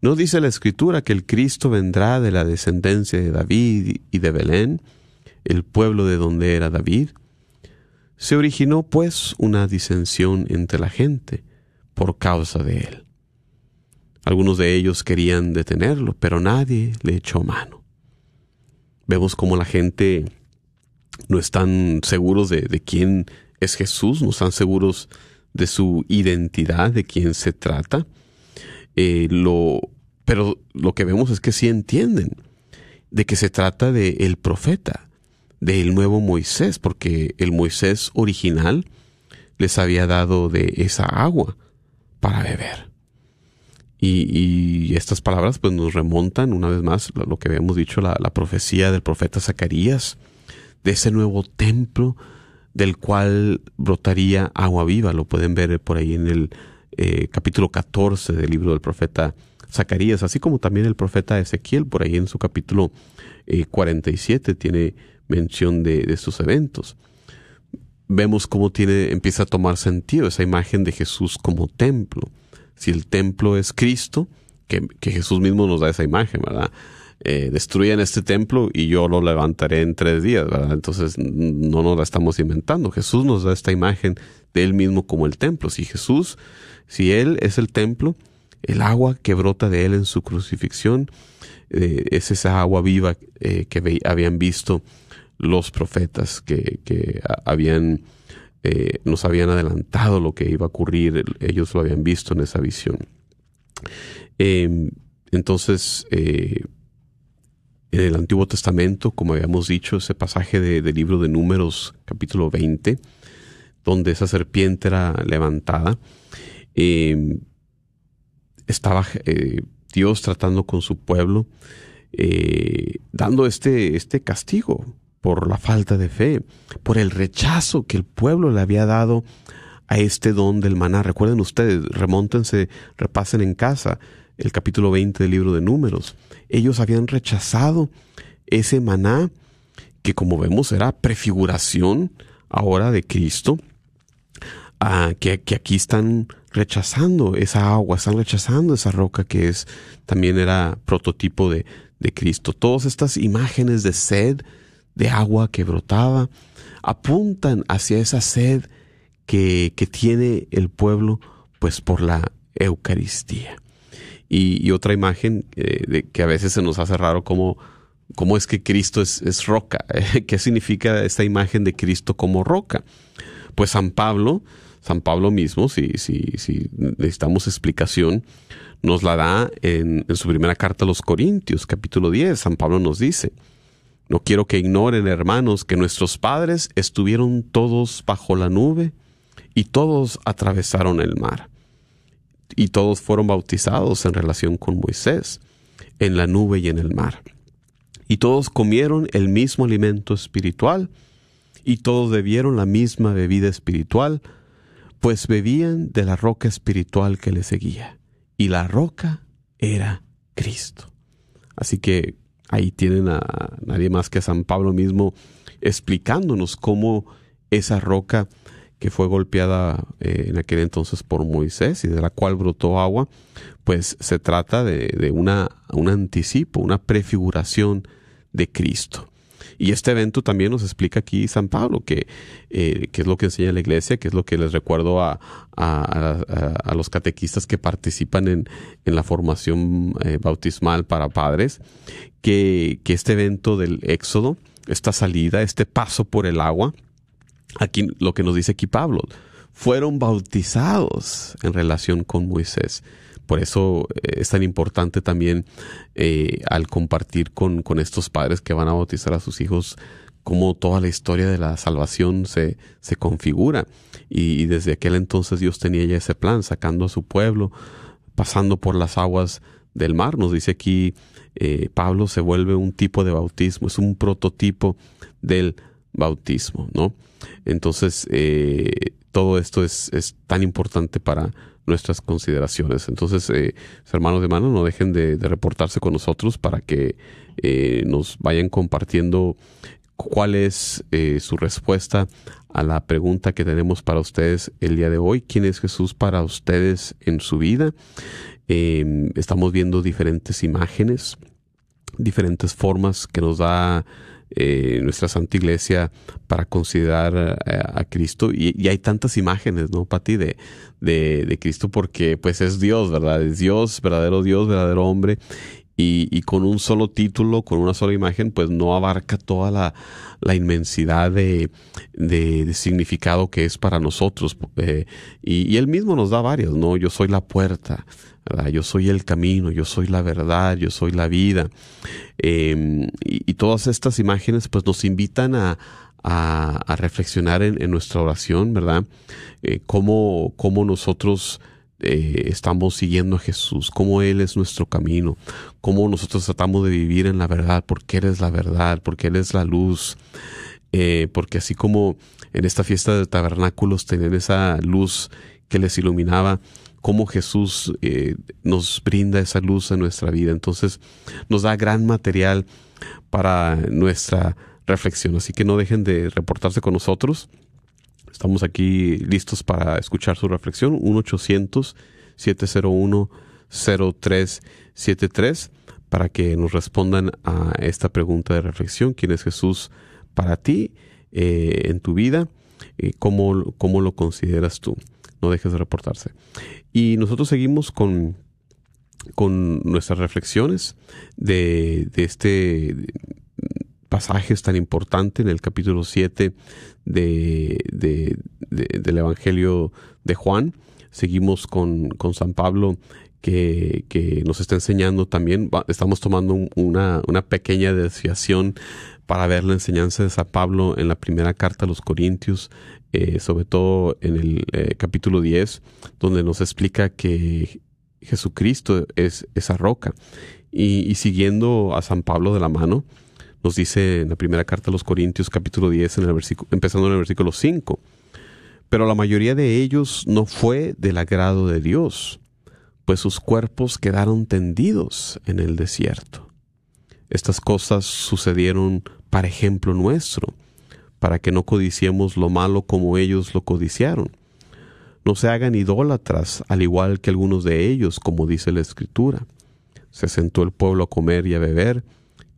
¿No dice la Escritura que el Cristo vendrá de la descendencia de David y de Belén, el pueblo de donde era David? Se originó pues una disensión entre la gente por causa de él. Algunos de ellos querían detenerlo, pero nadie le echó mano. Vemos como la gente no están seguros de, quién es Jesús, no están seguros de su identidad, de quién se trata. Eh, lo, pero lo que vemos es que sí entienden de que se trata del el profeta, del nuevo Moisés, porque el Moisés original les había dado de esa agua para beber. Y, estas palabras pues nos remontan una vez más lo que habíamos dicho, la, profecía del profeta Zacarías, de ese nuevo templo del cual brotaría agua viva. Lo pueden ver por ahí en el eh, capítulo 14 del libro del profeta Zacarías, así como también el profeta Ezequiel, por ahí en su capítulo 47 eh, tiene mención de, de estos eventos. Vemos cómo tiene, empieza a tomar sentido esa imagen de Jesús como templo si el templo es Cristo, que, Jesús mismo nos da esa imagen, ¿verdad? Eh, destruyan este templo y yo lo levantaré en tres días, ¿verdad? Entonces no nos la estamos inventando. Jesús nos da esta imagen de él mismo como el templo. Si Jesús, si él es el templo, el agua que brota de él en su crucifixión eh, es esa agua viva eh, que habían visto los profetas que, que habían eh, nos habían adelantado lo que iba a ocurrir, ellos lo habían visto en esa visión. Em, entonces, eh, en el Antiguo Testamento, como habíamos dicho, ese pasaje del libro de Números, capítulo 20, donde esa serpiente era levantada, em, estaba eh, Dios tratando con su pueblo, dando este, este castigo por la falta de fe, por el rechazo que el pueblo le había dado a este don del maná. Recuerden ustedes, remóntense, repasen en casa el capítulo 20 del libro de Números. Ellos habían rechazado ese maná que como vemos era prefiguración ahora de Cristo, que, aquí están rechazando esa agua, están rechazando esa roca que es también era prototipo de, de Cristo. Todas estas imágenes de sed, de agua que brotaba, apuntan hacia esa sed que, que tiene el pueblo, pues por la Eucaristía. Y, otra imagen eh, que a veces se nos hace raro como cómo es que Cristo es, es roca. *laughs* ¿Qué significa esta imagen de Cristo como roca? Pues San Pablo, San Pablo mismo, si, si, si necesitamos explicación, nos la da en, en, su primera carta a los Corintios, capítulo 10. San Pablo nos dice, no quiero que ignoren, hermanos, que nuestros padres estuvieron todos bajo la nube y todos atravesaron el mar. Y todos fueron bautizados en relación con Moisés, en la nube y en el mar. Y todos comieron el mismo alimento espiritual, y todos bebieron la misma bebida espiritual, pues bebían de la roca espiritual que les seguía. Y la roca era Cristo. Así que ahí tienen a nadie más que a San Pablo mismo explicándonos cómo esa roca que fue golpeada eh, en aquel entonces por Moisés y de la cual brotó agua, pues se trata de, una, un anticipo, una prefiguración de Cristo. Y este evento también nos explica aquí San Pablo, que, eh, es lo que enseña la iglesia, que es lo que les recuerdo a, a, los catequistas que participan en, en la formación eh, bautismal para padres, que, que este evento del éxodo, esta salida, este paso por el agua, aquí lo que nos dice aquí Pablo, fueron bautizados en relación con Moisés. Por eso eh, es tan importante también eh, al compartir con, con, estos padres que van a bautizar a sus hijos cómo toda la historia de la salvación se, se configura. Y, desde aquel entonces Dios tenía ya ese plan, sacando a su pueblo, pasando por las aguas del mar. Nos dice aquí eh, Pablo se vuelve un tipo de bautismo, es un prototipo del bautismo, ¿no? Entonces, todo esto es, es tan importante para nuestras consideraciones. Entonces, eh, hermanos de mano, no dejen de, reportarse con nosotros para que eh, nos vayan compartiendo cuál es eh, su respuesta a la pregunta que tenemos para ustedes el día de hoy. ¿Quién es Jesús para ustedes en su vida? Eh, estamos viendo diferentes imágenes, diferentes formas que nos da eh, nuestra Santa Iglesia para considerar eh, a Cristo. Y, hay tantas imágenes, ¿no, Pati, de, de, Cristo? Porque pues es Dios, ¿verdad? Es Dios, verdadero Dios, verdadero hombre. Y, con un solo título, con una sola imagen, pues no abarca toda la, la inmensidad de, de, significado que es para nosotros. Eh, y, y, él mismo nos da varias, ¿no? Yo soy la puerta, Yo soy el camino, yo soy la verdad, yo soy la vida. Eh, y, todas estas imágenes pues nos invitan a, a, reflexionar en, nuestra oración, ¿verdad? Eh, cómo, cómo nosotros eh, estamos siguiendo a Jesús, cómo Él es nuestro camino, cómo nosotros tratamos de vivir en la verdad, porque Él es la verdad, porque Él es la luz, eh, porque así como en esta fiesta de tabernáculos tenían esa luz que les iluminaba, cómo Jesús eh, nos brinda esa luz en nuestra vida. Entonces nos da gran material para nuestra reflexión. Así que no dejen de reportarse con nosotros. Estamos aquí listos para escuchar su reflexión. 1-800-701-0373 para que nos respondan a esta pregunta de reflexión. ¿Quién es Jesús para ti eh, en tu vida? ¿cómo, ¿Cómo lo consideras tú? No dejes de reportarse. Y nosotros seguimos con, con nuestras reflexiones de, de este pasaje tan importante en el capítulo 7 de, de, de, del Evangelio de Juan. Seguimos con, con San Pablo que, que, nos está enseñando también. Estamos tomando una, una pequeña desviación para ver la enseñanza de San Pablo en la primera carta a los Corintios, eh, sobre todo en el eh, capítulo 10, donde nos explica que Jesucristo es esa roca. Y, siguiendo a San Pablo de la mano, nos dice en la primera carta a los Corintios capítulo 10, en el versículo, empezando en el versículo 5. Pero la mayoría de ellos no fue del agrado de Dios, pues sus cuerpos quedaron tendidos en el desierto. Estas cosas sucedieron para ejemplo nuestro, para que no codiciemos lo malo como ellos lo codiciaron. No se hagan idólatras, al igual que algunos de ellos, como dice la Escritura. Se sentó el pueblo a comer y a beber,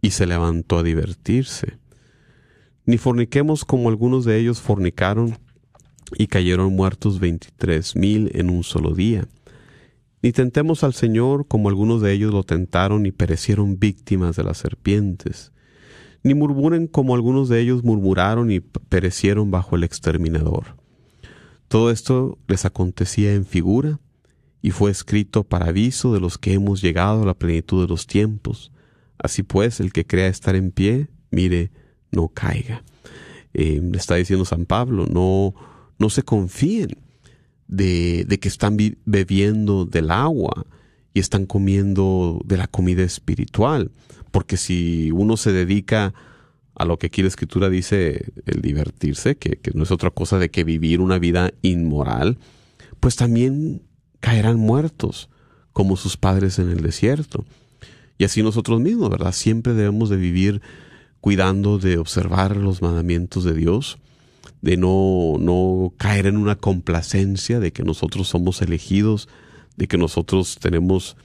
y se levantó a divertirse. Ni forniquemos como algunos de ellos fornicaron y cayeron muertos veintitrés mil en un solo día. Ni tentemos al Señor como algunos de ellos lo tentaron y perecieron víctimas de las serpientes. Ni murmuren como algunos de ellos murmuraron y perecieron bajo el exterminador. Todo esto les acontecía en figura y fue escrito para aviso de los que hemos llegado a la plenitud de los tiempos. Así pues, el que crea estar en pie, mire, no caiga. Eh, le está diciendo San Pablo, no, no se confíen de, de que están bebiendo del agua y están comiendo de la comida espiritual, porque si uno se dedica a lo que aquí la escritura dice, el divertirse, que, que no es otra cosa de que vivir una vida inmoral, pues también caerán muertos, como sus padres en el desierto. Y así nosotros mismos, ¿verdad? Siempre debemos de vivir cuidando de observar los mandamientos de Dios, de no, no caer en una complacencia de que nosotros somos elegidos, de que nosotros tenemos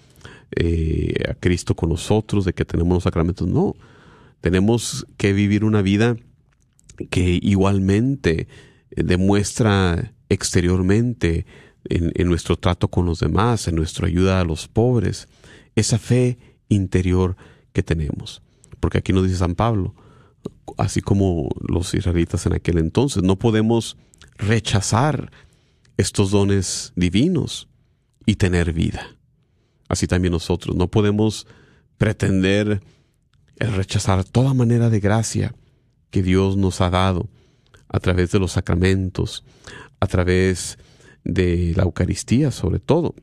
eh, a Cristo con nosotros, de que tenemos los sacramentos. No, tenemos que vivir una vida que igualmente demuestra exteriormente en, en nuestro trato con los demás, en nuestra ayuda a los pobres, esa fe interior que tenemos. Porque aquí nos dice San Pablo, así como los israelitas en aquel entonces, no podemos rechazar estos dones divinos y tener vida. Así también nosotros no podemos pretender rechazar toda manera de gracia que Dios nos ha dado a través de los sacramentos, a través de la Eucaristía sobre todo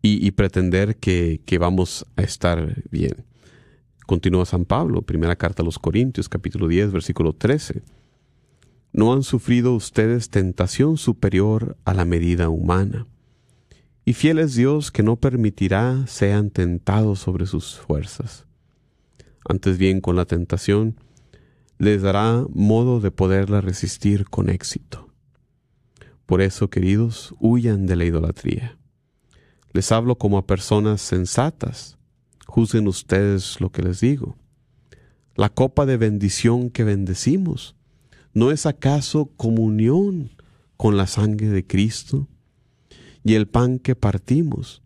y, y pretender que, que, vamos a estar bien. Continúa San Pablo, primera carta a los Corintios, capítulo 10, versículo 13. no han sufrido ustedes tentación superior a la medida humana. Y fiel es Dios que no permitirá sean tentados sobre sus fuerzas. Antes bien, con la tentación, les dará modo de poderla resistir con éxito. Por eso, queridos, huyan de la idolatría. Les hablo como a personas sensatas. Juzguen ustedes lo que les digo. La copa de bendición que bendecimos, ¿no es acaso comunión con la sangre de Cristo? Y el pan que partimos,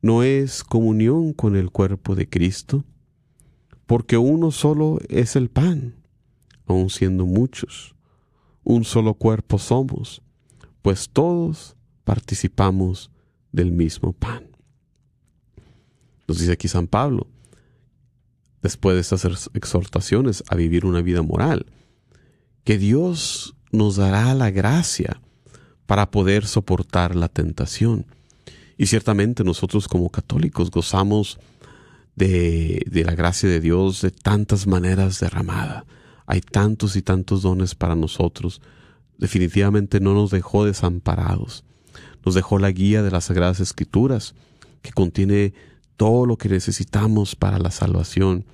¿no es comunión con el cuerpo de Cristo? Porque uno solo es el pan, aun siendo muchos. Un solo cuerpo somos, pues todos participamos del mismo pan. Nos dice aquí San Pablo, después de estas exhortaciones a vivir una vida moral, que Dios nos dará la gracia para poder soportar la tentación. Y ciertamente nosotros como católicos gozamos de, la gracia de Dios de tantas maneras derramada. Hay tantos y tantos dones para nosotros. Definitivamente no nos dejó desamparados. Nos dejó la guía de las Sagradas Escrituras, que contiene todo lo que necesitamos para la salvación.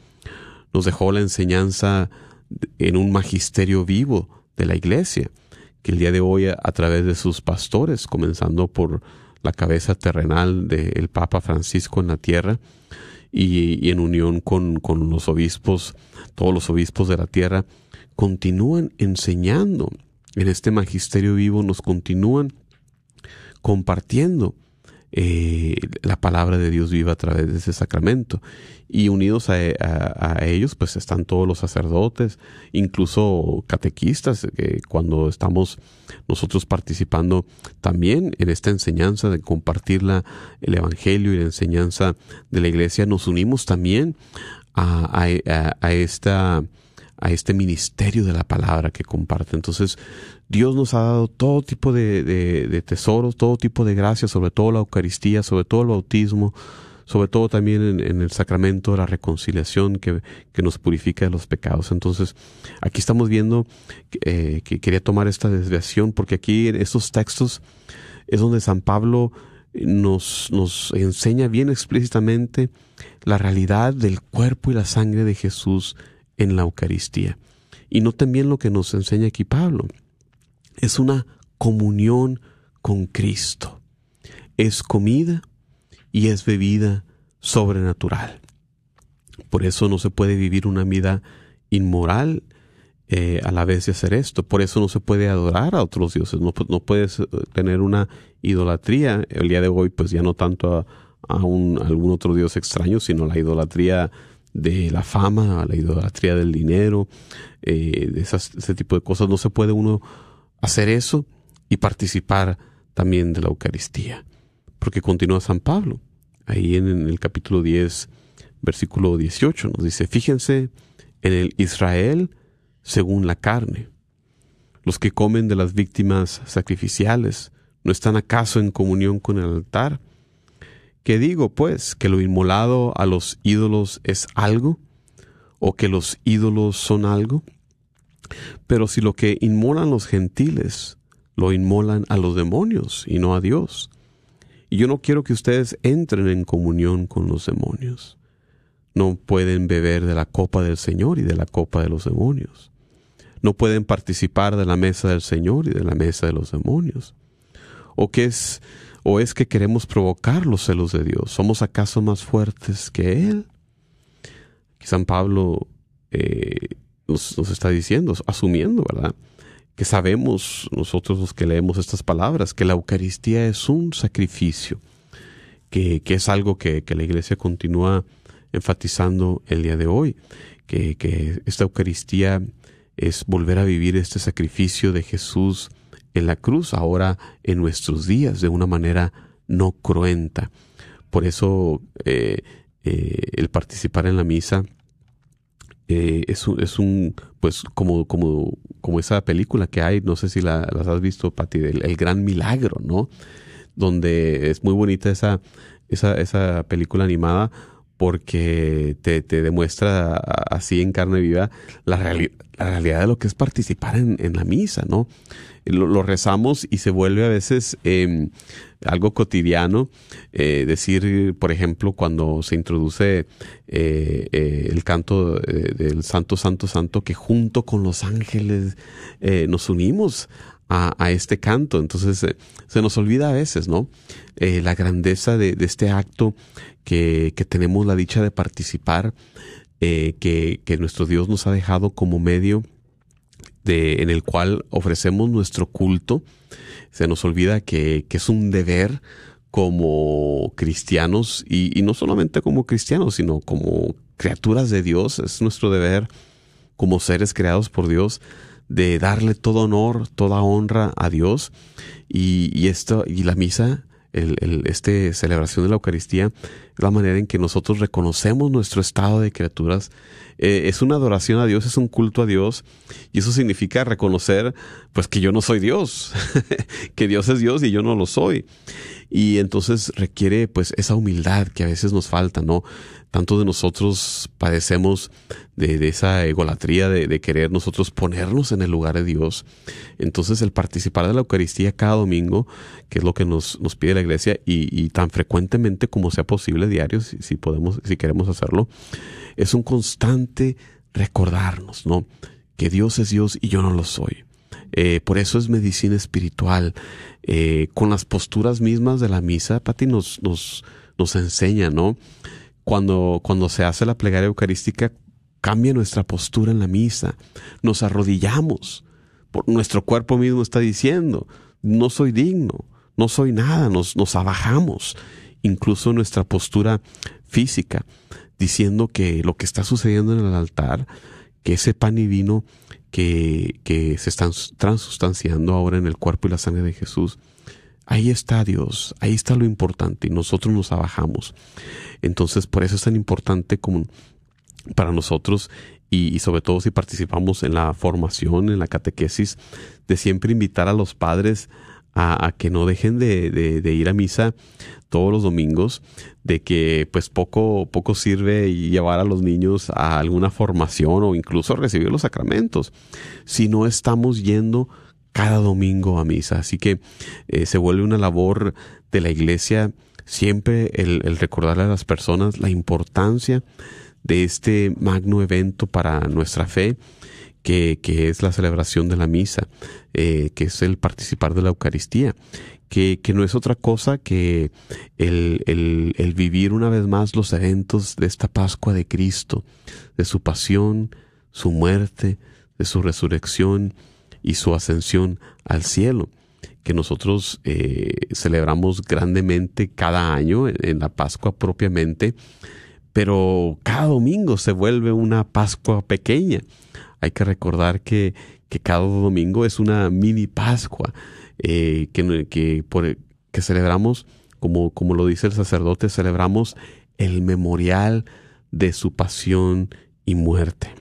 Nos dejó la enseñanza en un magisterio vivo de la iglesia, que el día de hoy a, través de sus pastores, comenzando por la cabeza terrenal del Papa Francisco en la tierra y, en unión con, con los obispos, todos los obispos de la tierra, continúan enseñando en este magisterio vivo, nos continúan compartiendo eh, la palabra de Dios viva a través de ese sacramento. Y unidos a, ellos, pues están todos los sacerdotes, incluso catequistas, cuando estamos nosotros participando también en esta enseñanza de compartir la, el Evangelio y la enseñanza de la Iglesia, nos unimos también a esta a este ministerio de la palabra que comparte. Entonces, Dios nos ha dado todo tipo de, tesoros, todo tipo de gracias, sobre todo la Eucaristía, sobre todo el bautismo, sobre todo también en, el sacramento de la reconciliación que, nos purifica de los pecados. Entonces, aquí estamos viendo eh, que quería tomar esta desviación porque aquí en estos textos es donde San Pablo nos, nos enseña bien explícitamente la realidad del cuerpo y la sangre de Jesús en la Eucaristía. Y noten bien lo que nos enseña aquí Pablo. Es una comunión con Cristo. Es comida y es bebida sobrenatural. Por eso no se puede vivir una vida inmoral eh, a la vez de hacer esto. Por eso no se puede adorar a otros dioses. No, no puedes eh, tener una idolatría. El día de hoy, pues ya no tanto a, algún otro dios extraño, sino la idolatría de la fama, la idolatría del dinero, eh, de ese tipo de cosas. No se puede uno hacer eso y participar también de la Eucaristía. Porque continúa San Pablo, ahí en, el capítulo 10, versículo 18, nos dice, fíjense en el Israel según la carne. Los que comen de las víctimas sacrificiales, ¿no están acaso en comunión con el altar? ¿Qué digo, pues? ¿Que lo inmolado a los ídolos es algo? ¿O que los ídolos son algo? Pero si lo que inmolan los gentiles lo inmolan a los demonios y no a Dios. Y yo no quiero que ustedes entren en comunión con los demonios. No pueden beber de la copa del Señor y de la copa de los demonios. No pueden participar de la mesa del Señor y de la mesa de los demonios. ¿O qué es ¿O es que queremos provocar los celos de Dios? ¿Somos acaso más fuertes que Él? San Pablo eh, nos, está diciendo, asumiendo, ¿verdad? Que sabemos nosotros los que leemos estas palabras, que la Eucaristía es un sacrificio, que, es algo que, la Iglesia continúa enfatizando el día de hoy, que, que esta Eucaristía es volver a vivir este sacrificio de Jesús en la cruz, ahora en nuestros días, de una manera no cruenta. Por eso eh, eh, el participar en la misa eh, es, un, es, un, pues como, como, como esa película que hay, no sé si la, las has visto, Pati, el, el, gran milagro, ¿no? Donde es muy bonita esa, esa, esa película animada porque te, te demuestra así en carne viva la, reali- la realidad de lo que es participar en, en la misa, ¿no? Lo, rezamos y se vuelve a veces eh, algo cotidiano. eh, decir, por ejemplo, cuando se introduce eh, eh, el canto del Santo, Santo, Santo, que junto con los ángeles nos unimos a, a este canto. Entonces se nos olvida a veces, ¿no? La grandeza de, este acto que, que tenemos la dicha de participar, que, que nuestro Dios nos ha dejado como medio en el cual ofrecemos nuestro culto. Se nos olvida que, que es un deber como cristianos y, no solamente como cristianos, sino como criaturas de Dios. Es nuestro deber como seres creados por Dios de darle todo honor, toda honra a Dios y, esto y la misa, el, este celebración de la Eucaristía la manera en que nosotros reconocemos nuestro estado de criaturas. Eh, es una adoración a Dios, es un culto a Dios y eso significa reconocer pues que yo no soy Dios, *laughs* que Dios es Dios y yo no lo soy. Y entonces requiere pues esa humildad que a veces nos falta, ¿no? Tanto de nosotros padecemos de, esa egolatría de, querer nosotros ponernos en el lugar de Dios. Entonces el participar de la Eucaristía cada domingo, que es lo que nos, nos pide la iglesia, y tan frecuentemente como sea posible, diario, si, podemos, si queremos hacerlo, es un constante recordarnos, ¿no? Que Dios es Dios y yo no lo soy. Eh, por eso es medicina espiritual. Eh, con las posturas mismas de la misa, Pati nos, nos, nos enseña, ¿no? Cuando, cuando se hace la plegaria eucarística, cambia nuestra postura en la misa. Nos arrodillamos. Por, nuestro cuerpo mismo está diciendo, no soy digno, no soy nada, nos, nos abajamos. Incluso nuestra postura física, diciendo que lo que está sucediendo en el altar, que ese pan y vino que, que se están transustanciando ahora en el cuerpo y la sangre de Jesús, ahí está Dios, ahí está lo importante y nosotros nos abajamos. Entonces, por eso es tan importante como para nosotros y, y, sobre todo si participamos en la formación, en la catequesis, de siempre invitar a los padres a, que no dejen de, de, de, ir a misa todos los domingos, de que pues poco, poco sirve llevar a los niños a alguna formación o incluso recibir los sacramentos, si no estamos yendo cada domingo a misa. Así que eh, se vuelve una labor de la iglesia siempre el, el recordarle a las personas la importancia de este magno evento para nuestra fe, que, es la celebración de la misa, eh, que es el participar de la Eucaristía, que, no es otra cosa que el, vivir una vez más los eventos de esta Pascua de Cristo, de su pasión, su muerte, de su resurrección y su ascensión al cielo que nosotros eh, celebramos grandemente cada año en la Pascua propiamente, pero cada domingo se vuelve una Pascua pequeña. Hay que recordar que, que cada domingo es una mini Pascua eh, que, que, por, que celebramos, como, como lo dice el sacerdote, celebramos el memorial de su pasión y muerte.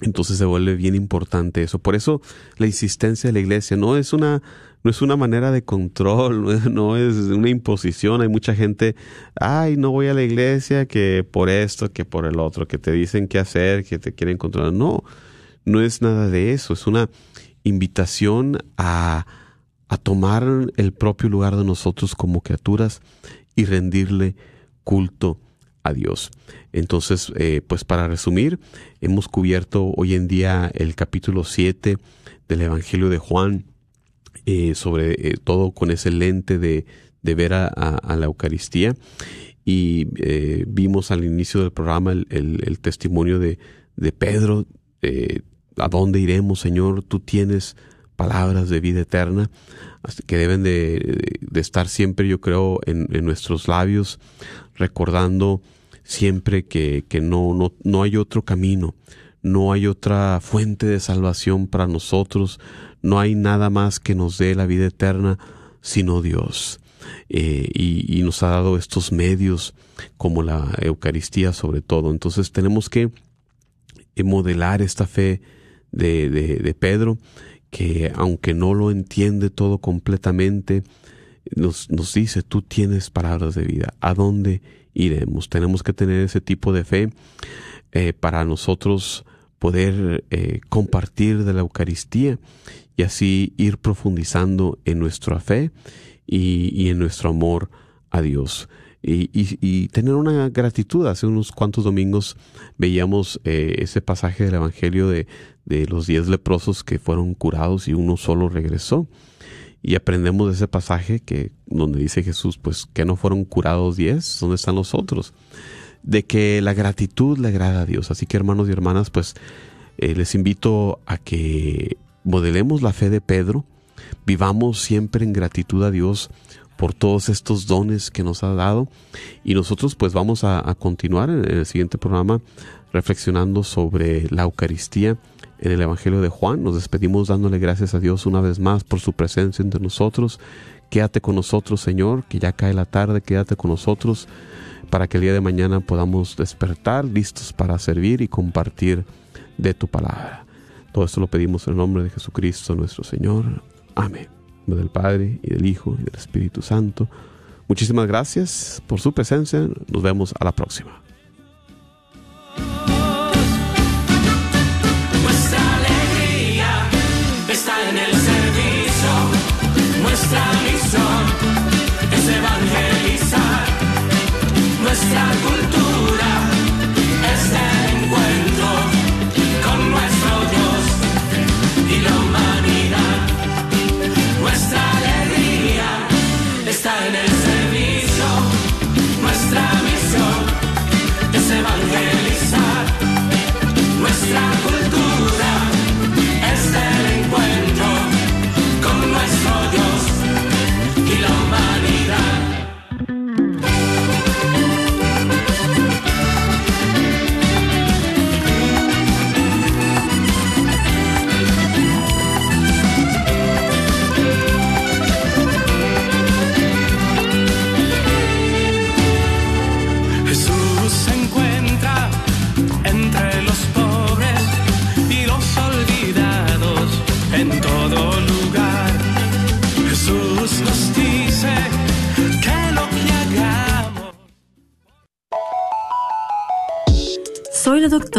Entonces se vuelve bien importante eso. Por eso la insistencia de la iglesia no es una, no es una manera de control, *laughs* no es, no es, una imposición. Hay mucha gente, ay, no voy a la iglesia que por esto, que por el otro, que te dicen qué hacer, que te quieren controlar. No, no es nada de eso. Es una invitación a, a tomar el propio lugar de nosotros como criaturas y rendirle culto a Dios. Entonces, eh, pues para resumir, hemos cubierto hoy en día el capítulo 7 del Evangelio de Juan, eh, sobre eh, todo con ese lente de, de ver a, a, la Eucaristía. Y vimos al inicio del programa el, el, el testimonio de, de Pedro, ¿a dónde iremos, Señor? Tú tienes palabras de vida eterna que deben de, estar siempre, yo creo, en, nuestros labios, recordando siempre que, que no, no, no hay otro camino, no hay otra fuente de salvación para nosotros, no hay nada más que nos dé la vida eterna sino Dios. Eh, y, y, nos ha dado estos medios como la Eucaristía sobre todo. Entonces tenemos que modelar esta fe de, de, Pedro, que aunque no lo entiende todo completamente, nos, nos dice, tú tienes palabras de vida, ¿a dónde iremos. Tenemos que tener ese tipo de fe eh, para nosotros poder eh, compartir de la Eucaristía y así ir profundizando en nuestra fe y, en nuestro amor a Dios. Y, tener una gratitud. Hace unos cuantos domingos veíamos eh, ese pasaje del Evangelio de, de los diez leprosos que fueron curados y uno solo regresó. Y aprendemos de ese pasaje que donde dice Jesús, pues que no fueron curados diez, ¿dónde están los otros? De que la gratitud le agrada a Dios. Así que hermanos y hermanas, pues eh, les invito a que modelemos la fe de Pedro, vivamos siempre en gratitud a Dios por todos estos dones que nos ha dado y nosotros pues vamos a, a continuar en el siguiente programa reflexionando sobre la Eucaristía en el Evangelio de Juan. Nos despedimos dándole gracias a Dios una vez más por su presencia entre nosotros. Quédate con nosotros, Señor, que ya cae la tarde, quédate con nosotros para que el día de mañana podamos despertar listos para servir y compartir de tu palabra. Todo esto lo pedimos en el nombre de Jesucristo nuestro Señor. Amén. del Padre y del Hijo y del Espíritu Santo. Muchísimas gracias por su presencia. Nos vemos a la próxima. Nuestra misión es evangelizar. Nuestra culpa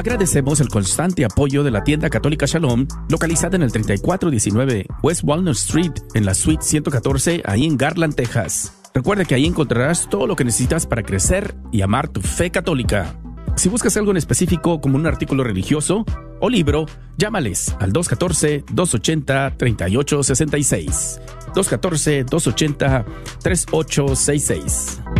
Agradecemos el constante apoyo de la tienda católica Shalom, localizada en el 3419 West Walnut Street, en la suite 114, ahí en Garland, Texas. Recuerda que ahí encontrarás todo lo que necesitas para crecer y amar tu fe católica. Si buscas algo en específico como un artículo religioso o libro, llámales al 214-280-3866. 214-280-3866.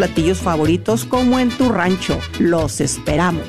platillos favoritos como en tu rancho. Los esperamos.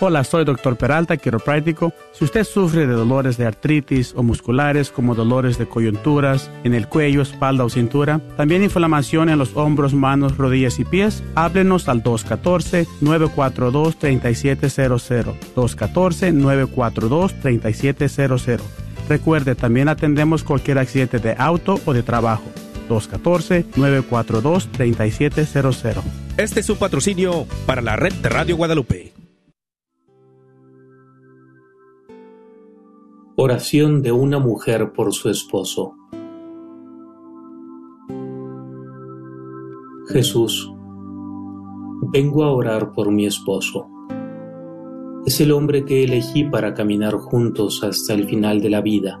Hola, soy Dr. Peralta, quiropráctico. Si usted sufre de dolores de artritis o musculares como dolores de coyunturas en el cuello, espalda o cintura, también inflamación en los hombros, manos, rodillas y pies, háblenos al 214-942-3700. 214-942-3700. Recuerde, también atendemos cualquier accidente de auto o de trabajo. 214-942-3700. Este es su patrocinio para la red de Radio Guadalupe. Oración de una mujer por su esposo. Jesús, vengo a orar por mi esposo. Es el hombre que elegí para caminar juntos hasta el final de la vida.